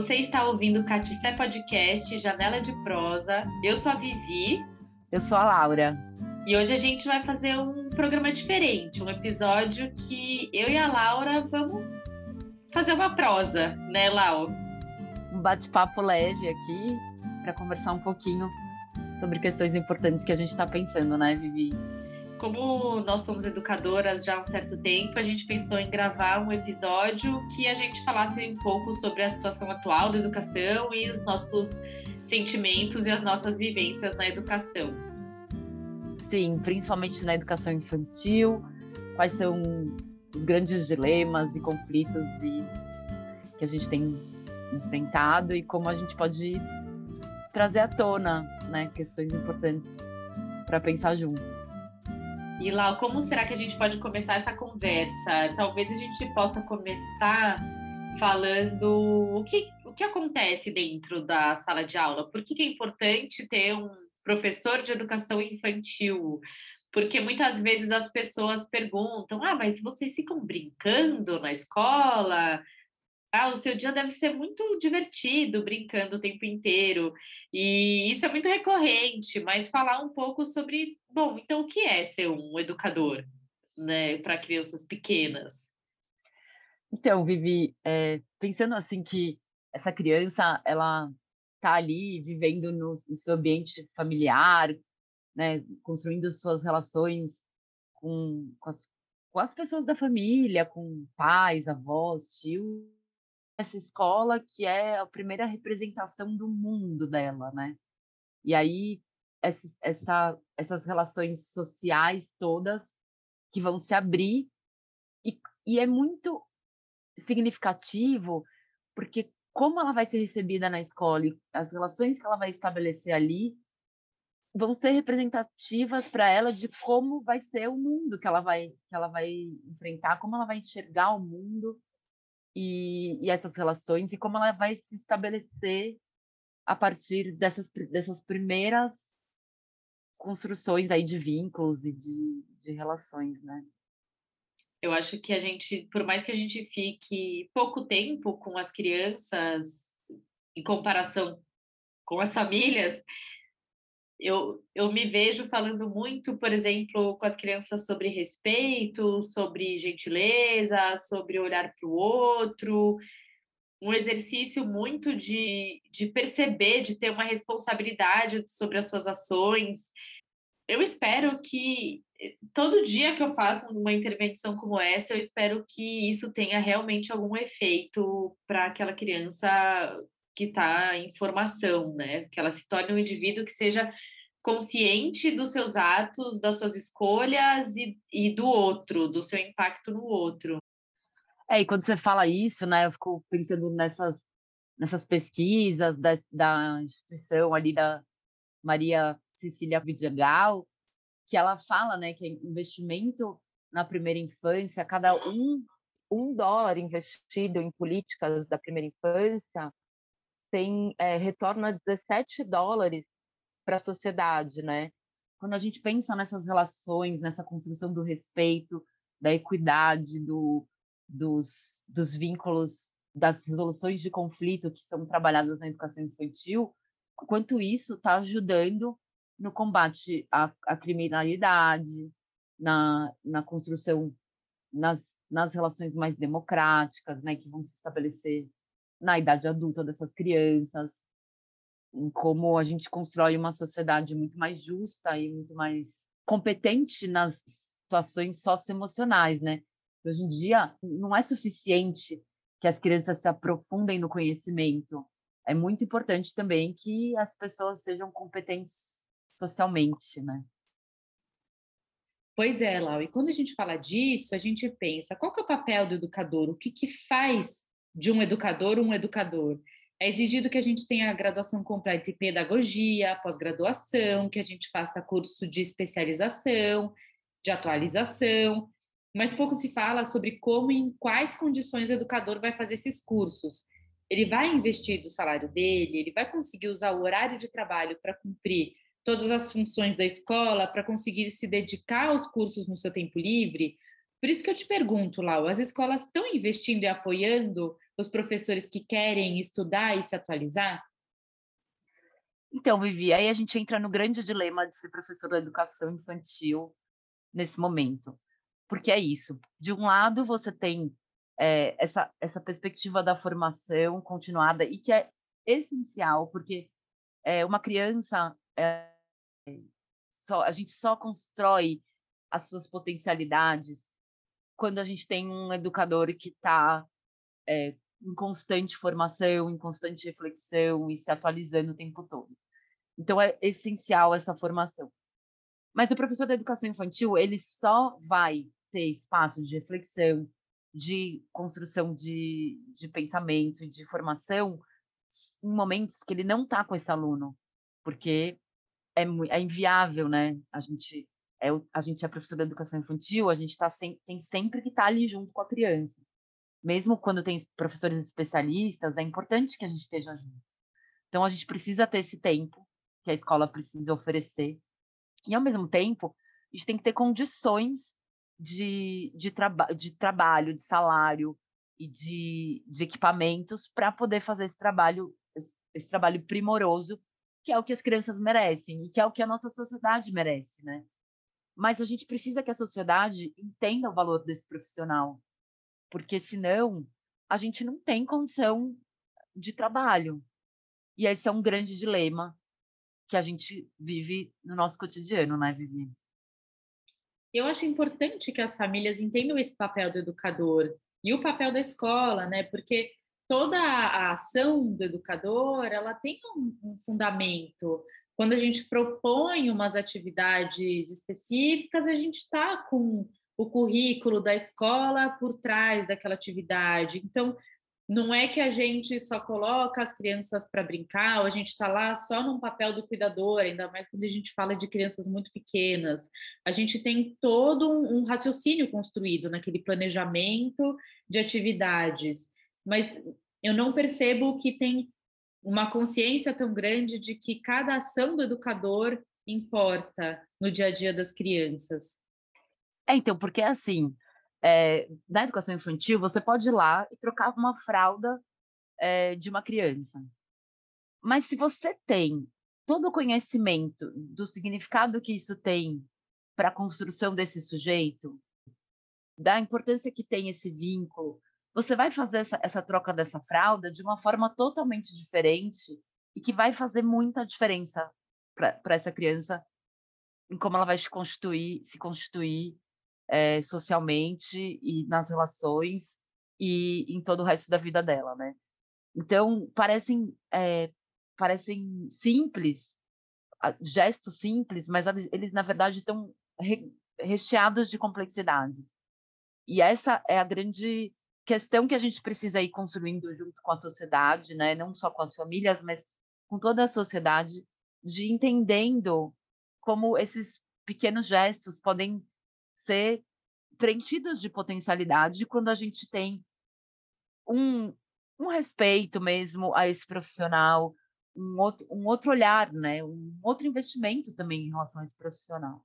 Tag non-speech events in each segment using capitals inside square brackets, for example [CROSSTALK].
Você está ouvindo o Caticé Podcast Janela de Prosa. Eu sou a Vivi. Eu sou a Laura. E hoje a gente vai fazer um programa diferente, um episódio que eu e a Laura vamos fazer uma prosa, né, Lau? Um bate-papo leve aqui para conversar um pouquinho sobre questões importantes que a gente está pensando, né, Vivi? Como nós somos educadoras já há um certo tempo, a gente pensou em gravar um episódio que a gente falasse um pouco sobre a situação atual da educação e os nossos sentimentos e as nossas vivências na educação. Sim, principalmente na educação infantil, quais são os grandes dilemas e conflitos e, que a gente tem enfrentado e como a gente pode trazer à tona né, questões importantes para pensar juntos. E lá, como será que a gente pode começar essa conversa? Talvez a gente possa começar falando o que, o que acontece dentro da sala de aula. Por que, que é importante ter um professor de educação infantil? Porque muitas vezes as pessoas perguntam: ah, mas vocês ficam brincando na escola? Ah, o seu dia deve ser muito divertido, brincando o tempo inteiro. E isso é muito recorrente, mas falar um pouco sobre, bom, então o que é ser um educador, né, para crianças pequenas? Então, Vivi, é, pensando assim que essa criança, ela está ali vivendo no, no, seu ambiente familiar, né, construindo suas relações com, com, as, com as pessoas da família, com pais, avós, tios, essa escola que é a primeira representação do mundo dela, né? E aí essas, essa, essas relações sociais todas que vão se abrir e, e é muito significativo porque como ela vai ser recebida na escola e as relações que ela vai estabelecer ali vão ser representativas para ela de como vai ser o mundo que ela vai que ela vai enfrentar, como ela vai enxergar o mundo e, e essas relações e como ela vai se estabelecer a partir dessas, dessas primeiras construções aí de vínculos e de, de relações, né? Eu acho que a gente, por mais que a gente fique pouco tempo com as crianças, em comparação com as famílias, eu, eu me vejo falando muito, por exemplo, com as crianças sobre respeito, sobre gentileza, sobre olhar para o outro, um exercício muito de, de perceber, de ter uma responsabilidade sobre as suas ações. Eu espero que todo dia que eu faço uma intervenção como essa, eu espero que isso tenha realmente algum efeito para aquela criança que está em formação, né? Que ela se torne um indivíduo que seja consciente dos seus atos, das suas escolhas e, e do outro, do seu impacto no outro. É, e quando você fala isso, né, eu fico pensando nessas, nessas pesquisas da, da instituição ali da Maria Cecília Vidigal, que ela fala, né, que investimento na primeira infância, cada um, um dólar investido em políticas da primeira infância tem é, retorna 17 dólares para a sociedade, né? Quando a gente pensa nessas relações, nessa construção do respeito, da equidade, do, dos, dos vínculos, das resoluções de conflito que são trabalhadas na educação infantil, quanto isso está ajudando no combate à, à criminalidade, na, na construção, nas, nas relações mais democráticas, né, que vão se estabelecer na idade adulta dessas crianças, em como a gente constrói uma sociedade muito mais justa e muito mais competente nas situações socioemocionais, né? Hoje em dia não é suficiente que as crianças se aprofundem no conhecimento. É muito importante também que as pessoas sejam competentes socialmente, né? Pois é, Lau. E quando a gente fala disso, a gente pensa qual que é o papel do educador? O que, que faz de um educador um educador? É exigido que a gente tenha graduação completa em pedagogia, pós-graduação, que a gente faça curso de especialização, de atualização, mas pouco se fala sobre como e em quais condições o educador vai fazer esses cursos. Ele vai investir do salário dele, ele vai conseguir usar o horário de trabalho para cumprir todas as funções da escola, para conseguir se dedicar aos cursos no seu tempo livre. Por isso que eu te pergunto, Lau, as escolas estão investindo e apoiando os professores que querem estudar e se atualizar? Então, Vivi, aí a gente entra no grande dilema de ser professor da educação infantil nesse momento. Porque é isso. De um lado, você tem é, essa, essa perspectiva da formação continuada e que é essencial, porque é, uma criança, é, só, a gente só constrói as suas potencialidades quando a gente tem um educador que está é, em constante formação, em constante reflexão e se atualizando o tempo todo. Então é essencial essa formação. Mas o professor da educação infantil, ele só vai ter espaço de reflexão, de construção de, de pensamento e de formação em momentos que ele não está com esse aluno, porque é, é inviável, né? A gente é, a gente é professor da educação infantil, a gente tá sem, tem sempre que estar tá ali junto com a criança. Mesmo quando tem professores especialistas, é importante que a gente esteja junto. Então, a gente precisa ter esse tempo que a escola precisa oferecer. E, ao mesmo tempo, a gente tem que ter condições de, de, traba de trabalho, de salário e de, de equipamentos para poder fazer esse trabalho, esse, esse trabalho primoroso, que é o que as crianças merecem e que é o que a nossa sociedade merece, né? Mas a gente precisa que a sociedade entenda o valor desse profissional, porque senão a gente não tem condição de trabalho. E esse é um grande dilema que a gente vive no nosso cotidiano, né, Vivi? Eu acho importante que as famílias entendam esse papel do educador e o papel da escola, né? Porque toda a ação do educador, ela tem um, fundamento. Quando a gente propõe umas atividades específicas, a gente está com o currículo da escola por trás daquela atividade. Então, não é que a gente só coloca as crianças para brincar, ou a gente está lá só num papel do cuidador, ainda mais quando a gente fala de crianças muito pequenas. A gente tem todo um, raciocínio construído naquele planejamento de atividades, mas eu não percebo que tem uma consciência tão grande de que cada ação do educador importa no dia a dia das crianças. É, então, porque assim, é, na educação infantil, você pode ir lá e trocar uma fralda é, de uma criança. Mas se você tem todo o conhecimento do significado que isso tem para a construção desse sujeito, da importância que tem esse vínculo, você vai fazer essa, essa troca dessa fralda de uma forma totalmente diferente e que vai fazer muita diferença para essa criança em como ela vai se constituir, se constituir é, socialmente e nas relações e em todo o resto da vida dela, né? Então parecem é, parecem simples, gestos simples, mas eles na verdade estão recheados de complexidades. E essa é a grande questão que a gente precisa ir construindo junto com a sociedade, né? não só com as famílias, mas com toda a sociedade, de entendendo como esses pequenos gestos podem ser preenchidos de potencialidade quando a gente tem um, um respeito mesmo a esse profissional, um outro, um outro olhar, né? um outro investimento também em relação a esse profissional.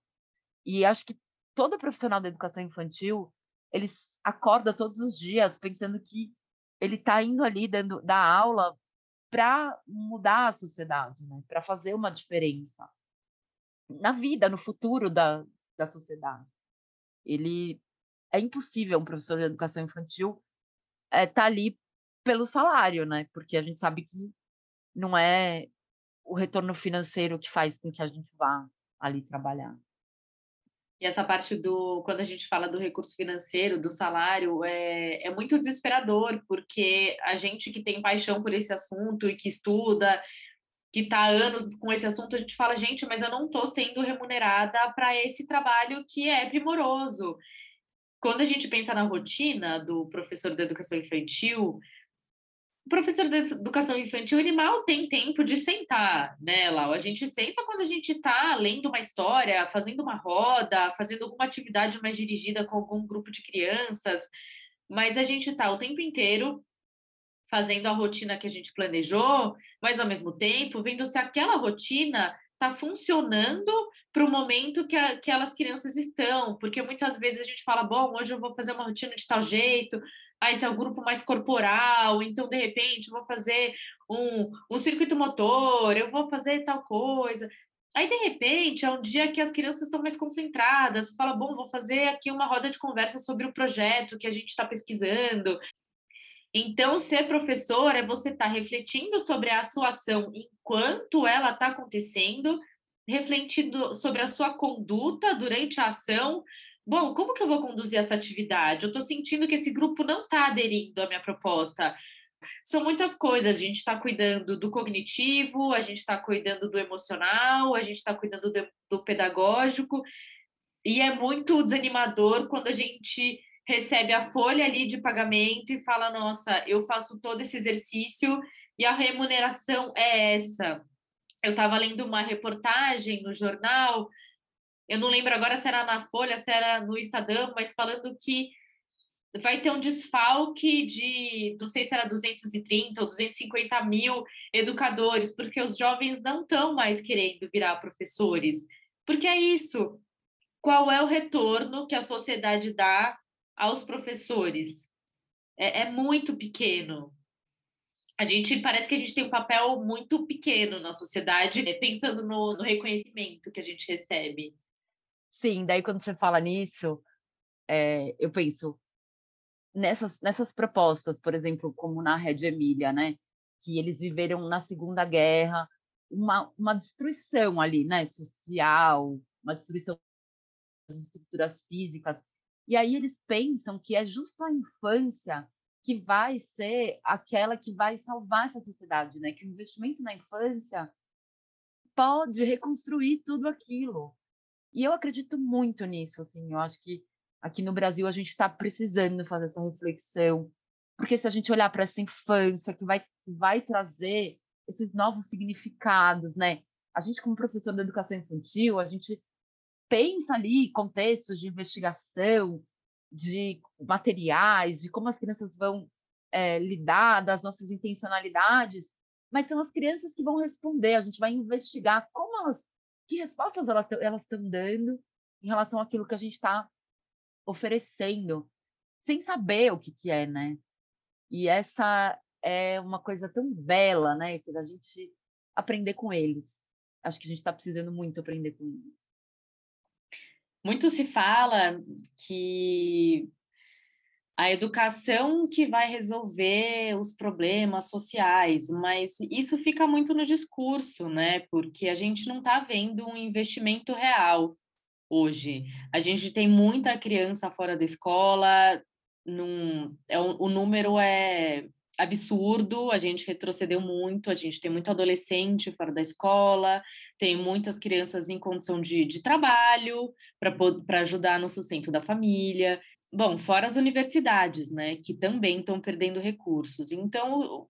E acho que todo profissional da educação infantil ele acorda todos os dias pensando que ele está indo ali dando da aula para mudar a sociedade, né? para fazer uma diferença na vida, no futuro da, da sociedade. Ele é impossível um professor de educação infantil estar é, tá ali pelo salário, né? Porque a gente sabe que não é o retorno financeiro que faz com que a gente vá ali trabalhar. E essa parte do, quando a gente fala do recurso financeiro, do salário, é, é muito desesperador, porque a gente que tem paixão por esse assunto e que estuda, que está há anos com esse assunto, a gente fala, gente, mas eu não estou sendo remunerada para esse trabalho que é primoroso. Quando a gente pensa na rotina do professor da educação infantil, o professor de educação infantil, ele mal tem tempo de sentar, né, Lau? A gente senta quando a gente está lendo uma história, fazendo uma roda, fazendo alguma atividade mais dirigida com algum grupo de crianças, mas a gente está o tempo inteiro fazendo a rotina que a gente planejou, mas ao mesmo tempo vendo se aquela rotina está funcionando para o momento que aquelas crianças estão, porque muitas vezes a gente fala, bom, hoje eu vou fazer uma rotina de tal jeito, ah, esse é o grupo mais corporal, então de repente vou fazer um, um circuito motor, eu vou fazer tal coisa. Aí, de repente, é um dia que as crianças estão mais concentradas, fala, bom, vou fazer aqui uma roda de conversa sobre o projeto que a gente está pesquisando. Então, ser professor é você estar tá refletindo sobre a sua ação enquanto ela está acontecendo, refletindo sobre a sua conduta durante a ação. Bom, como que eu vou conduzir essa atividade? Eu estou sentindo que esse grupo não está aderindo à minha proposta são muitas coisas. A gente está cuidando do cognitivo, a gente está cuidando do emocional, a gente está cuidando do, do pedagógico, e é muito desanimador quando a gente recebe a folha ali de pagamento e fala: nossa, eu faço todo esse exercício e a remuneração é essa. Eu estava lendo uma reportagem no jornal, eu não lembro agora se era na Folha, se era no Estadão, mas falando que vai ter um desfalque de, não sei se era 230 ou 250 mil educadores, porque os jovens não estão mais querendo virar professores. Porque é isso. Qual é o retorno que a sociedade dá aos professores? É, é muito pequeno. A gente parece que a gente tem um papel muito pequeno na sociedade, né, pensando no, no reconhecimento que a gente recebe. Sim, daí quando você fala nisso, é, eu penso, nessas, nessas propostas, por exemplo, como na Rede Emília, né? Que eles viveram na Segunda Guerra uma, uma destruição ali, né? Social, uma destruição das estruturas físicas. E aí eles pensam que é justo a infância que vai ser aquela que vai salvar essa sociedade, né? Que o investimento na infância pode reconstruir tudo aquilo. E eu acredito muito nisso, assim. Eu acho que aqui no Brasil a gente está precisando fazer essa reflexão, porque se a gente olhar para essa infância que vai, vai trazer esses novos significados, né? A gente, como professor da educação infantil, a gente pensa ali contextos de investigação, de materiais, de como as crianças vão é, lidar, das nossas intencionalidades, mas são as crianças que vão responder. A gente vai investigar como elas, que respostas elas estão dando em relação àquilo que a gente está oferecendo, sem saber o que, que é, né? E essa é uma coisa tão bela, né? Que a gente aprender com eles. Acho que a gente está precisando muito aprender com eles. Muito se fala que a educação que vai resolver os problemas sociais, mas isso fica muito no discurso, né? Porque a gente não está vendo um investimento real hoje. A gente tem muita criança fora da escola, num, é, o número é absurdo, a gente retrocedeu muito, a gente tem muito adolescente fora da escola, tem muitas crianças em condição de, de trabalho para ajudar no sustento da família. Bom, fora as universidades, né, que também estão perdendo recursos. Então,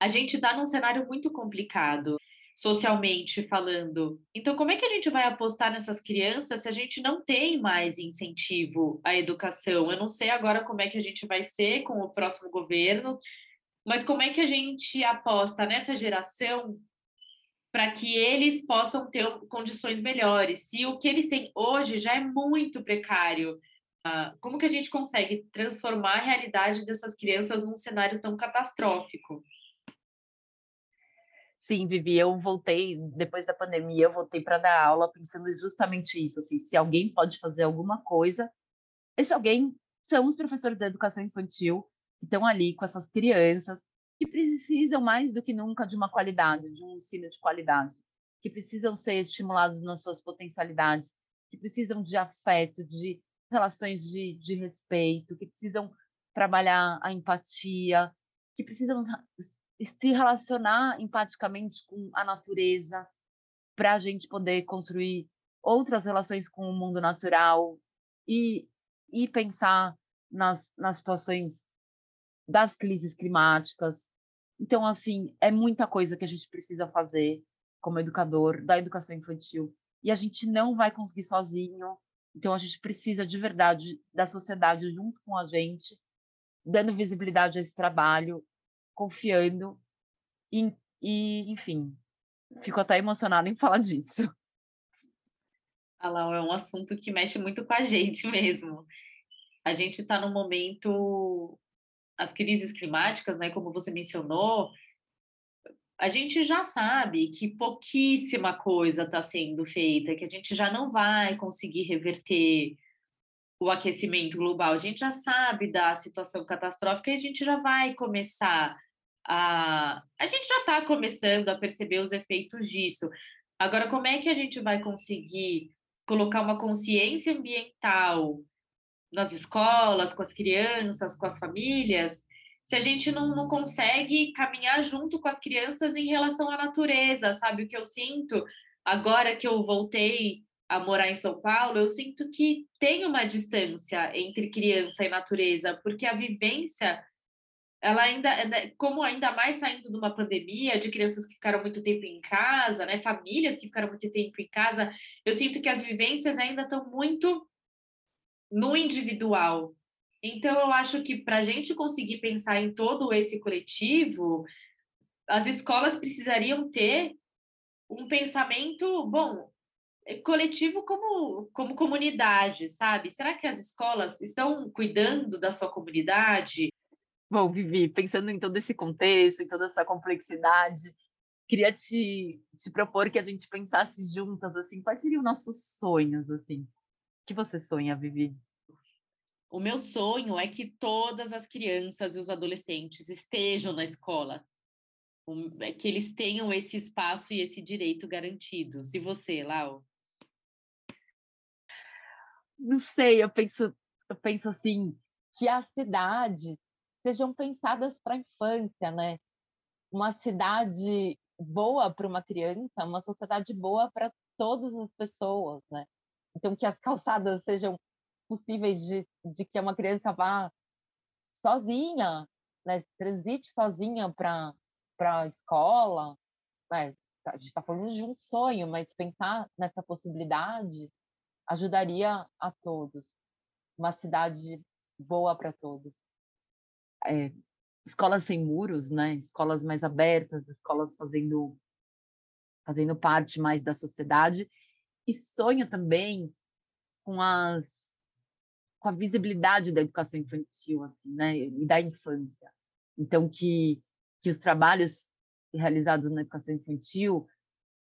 a gente está num cenário muito complicado socialmente falando. Então, como é que a gente vai apostar nessas crianças se a gente não tem mais incentivo à educação? Eu não sei agora como é que a gente vai ser com o próximo governo, mas como é que a gente aposta nessa geração para que eles possam ter condições melhores? Se o que eles têm hoje já é muito precário, como que a gente consegue transformar a realidade dessas crianças num cenário tão catastrófico? Sim, Vivi, eu voltei, depois da pandemia, eu voltei para dar aula pensando justamente isso, assim, se alguém pode fazer alguma coisa, esse alguém são os professores da educação infantil, que estão ali com essas crianças, que precisam mais do que nunca de uma qualidade, de um ensino de qualidade, que precisam ser estimulados nas suas potencialidades, que precisam de afeto, de relações de, de respeito, que precisam trabalhar a empatia, que precisam se relacionar empaticamente com a natureza, para a gente poder construir outras relações com o mundo natural e, e pensar nas, nas situações das crises climáticas. Então, assim, é muita coisa que a gente precisa fazer como educador da educação infantil. E a gente não vai conseguir sozinho. Então, a gente precisa de verdade da sociedade junto com a gente, dando visibilidade a esse trabalho confiando e, e enfim, fico até emocionada em falar disso. Ah, Lau, é um assunto que mexe muito com a gente [LAUGHS] mesmo. A gente está no momento, as crises climáticas, né, como você mencionou, a gente já sabe que pouquíssima coisa está sendo feita, que a gente já não vai conseguir reverter o aquecimento global. A gente já sabe da situação catastrófica e a gente já vai começar a. A gente já está começando a perceber os efeitos disso. Agora, como é que a gente vai conseguir colocar uma consciência ambiental nas escolas, com as crianças, com as famílias, se a gente não, não consegue caminhar junto com as crianças em relação à natureza, sabe? O que eu sinto agora que eu voltei a morar em São Paulo, eu sinto que tem uma distância entre criança e natureza, porque a vivência, ela ainda, como ainda mais saindo de uma pandemia, de crianças que ficaram muito tempo em casa, né, famílias que ficaram muito tempo em casa, eu sinto que as vivências ainda estão muito no individual, então, eu acho que para a gente conseguir pensar em todo esse coletivo, as escolas precisariam ter um pensamento, bom, é, coletivo como, como comunidade, sabe? Será que as escolas estão cuidando da sua comunidade? Bom, Vivi, pensando em todo esse contexto, em toda essa complexidade, queria te, te propor que a gente pensasse juntas, assim, quais seriam nossos sonhos, assim? O que você sonha, Vivi? O meu sonho é que todas as crianças e os adolescentes estejam na escola, é que eles tenham esse espaço e esse direito garantidos. E você, Lau? Não sei, eu penso, eu penso assim que as cidades sejam pensadas para a infância, né? Uma cidade boa para uma criança, uma sociedade boa para todas as pessoas, né? Então que as calçadas sejam possíveis de, de que uma criança vá sozinha, né, transite sozinha para a escola, né? A gente está falando de um sonho, mas pensar nessa possibilidade ajudaria a todos. Uma cidade boa para todos. É, escolas sem muros, né? Escolas mais abertas, escolas fazendo fazendo parte mais da sociedade e sonho também com as com a visibilidade da educação infantil, assim, né, e da infância. Então, que, que os trabalhos realizados na educação infantil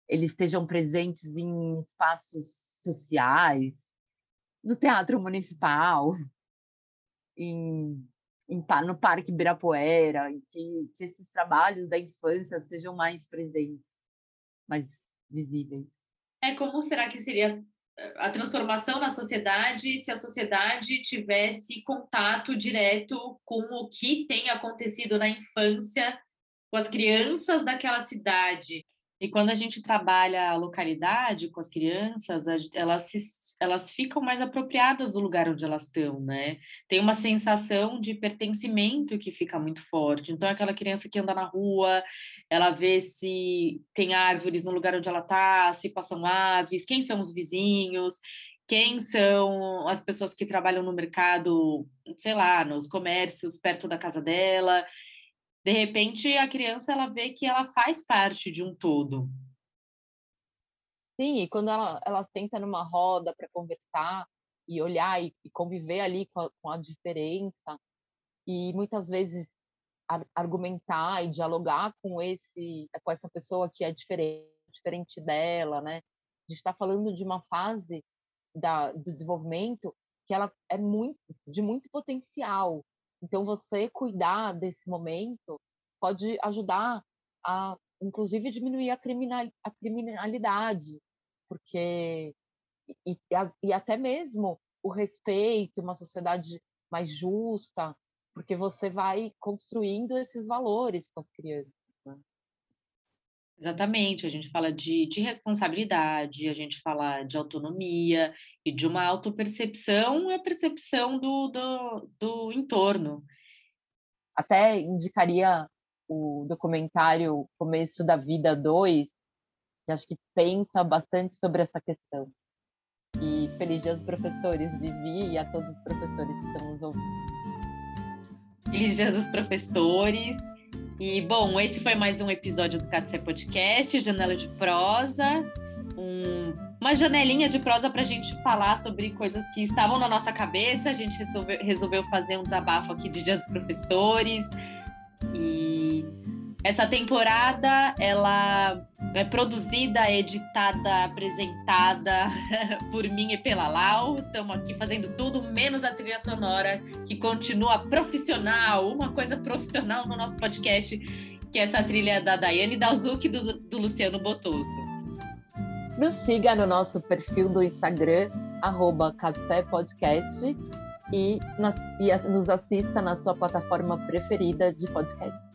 eles estejam presentes em espaços sociais, no teatro municipal, [LAUGHS] em, em, no Parque Ibirapuera, que, que esses trabalhos da infância sejam mais presentes, mais visíveis. É como será que seria a transformação na sociedade se a sociedade tivesse contato direto com o que tem acontecido na infância com as crianças daquela cidade. E quando a gente trabalha a localidade com as crianças, elas se elas ficam mais apropriadas do lugar onde elas estão, né? Tem uma sensação de pertencimento que fica muito forte. Então, aquela criança que anda na rua, ela vê se tem árvores no lugar onde ela está, se passam aves, quem são os vizinhos, quem são as pessoas que trabalham no mercado, sei lá, nos comércios perto da casa dela. De repente, a criança ela vê que ela faz parte de um todo. Sim, e quando ela, ela senta numa roda para conversar e olhar e, e conviver ali com a, com a, diferença, e muitas vezes argumentar e dialogar com esse com essa pessoa que é diferente, diferente dela, né? A gente está falando de uma fase da, do desenvolvimento que ela é muito de muito potencial. Então você cuidar desse momento pode ajudar a inclusive diminuir a, criminal, a criminalidade, porque e, e até mesmo o respeito, uma sociedade mais justa, porque você vai construindo esses valores com as crianças. Exatamente, a gente fala de, de responsabilidade, a gente fala de autonomia e de uma autopercepção e a percepção do, do, do entorno. Até indicaria o documentário Começo da Vida 2, que acho que pensa bastante sobre essa questão. E feliz dia aos professores, Vivi, e a todos os professores que estão nos ouvindo. Feliz dia dos professores. E, bom, esse foi mais um episódio do Catsé Podcast, Janela de Prosa. um, uma janelinha de prosa para a gente falar sobre coisas que estavam na nossa cabeça. A gente resolveu, resolveu fazer um desabafo aqui de Dia dos Professores. E essa temporada ela é produzida, editada, apresentada [LAUGHS] por mim e pela Lau. Estamos aqui fazendo tudo, menos a trilha sonora, que continua profissional, uma coisa profissional no nosso podcast, que é essa trilha da Daiane Dalzuc e do, do Luciano Botosso. Nos siga no nosso perfil do Instagram, arroba e, nas, e nos assista na sua plataforma preferida de podcast.